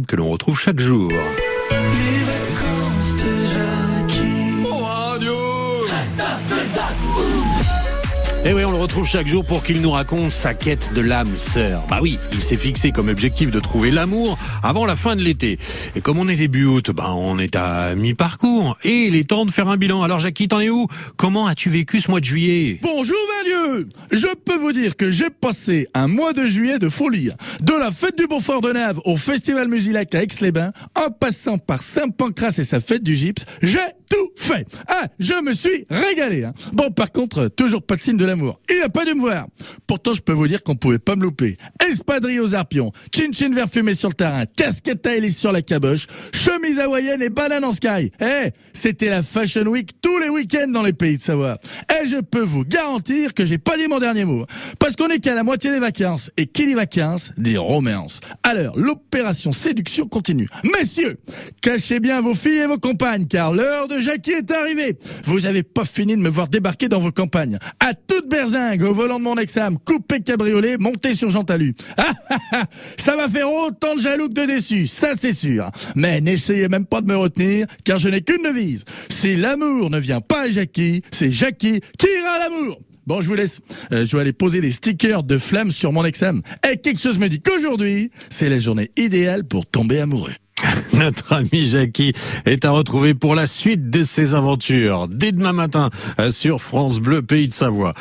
que l'on retrouve chaque jour. Et Eh oui, on le retrouve chaque jour pour qu'il nous raconte sa quête de l'âme sœur. Bah oui, il s'est fixé comme objectif de trouver l'amour avant la fin de l'été. Et comme on est début août, bah on est à mi-parcours. Et il est temps de faire un bilan. Alors Jackie, t'en es où? Comment as-tu vécu ce mois de juillet? Bonjour Malieu Je peux vous dire que j'ai passé un mois de juillet de folie. De la fête du Beaufort de Nave au Festival Musilac à Aix-les-Bains, en passant par Saint-Pancras et sa fête du gypse, j'ai tout fait. Ah, je me suis régalé. hein. Bon, par contre, toujours pas de signe de l'amour. Il n'a pas dû me voir. Pourtant, je peux vous dire qu'on pouvait pas me louper. Espadrille aux arpions, chin-chin vert fumé sur le terrain, casquette à hélice sur la caboche, chemise hawaïenne et banane en sky. Eh, c'était la Fashion Week tous les week-ends dans les pays de Savoie. Et je peux vous garantir que j'ai pas dit mon dernier mot. Parce qu'on est qu'à la moitié des vacances. Et qui dit vacances, dit romance. Alors, l'opération séduction continue. Messieurs, cachez bien vos filles et vos compagnes, car l'heure de Jackie est arrivée. Vous avez pas fini de me voir débarquer dans vos campagnes. À toute berzingue, au volant de mon exam, coupé cabriolet, monté sur Jean Talus. Ah, ah, ah, ça va faire autant de jaloux que de déçus, ça c'est sûr. Mais n'essayez même pas de me retenir, car je n'ai qu'une devise. Si l'amour ne vient pas à Jackie, c'est Jackie à l'amour. Bon, je vous laisse. Euh, je vais aller poser des stickers de flammes sur mon exam. Et quelque chose me dit qu'aujourd'hui, c'est la journée idéale pour tomber amoureux. Notre ami Jackie est à retrouver pour la suite de ses aventures dès demain matin euh, sur France Bleu Pays de Savoie.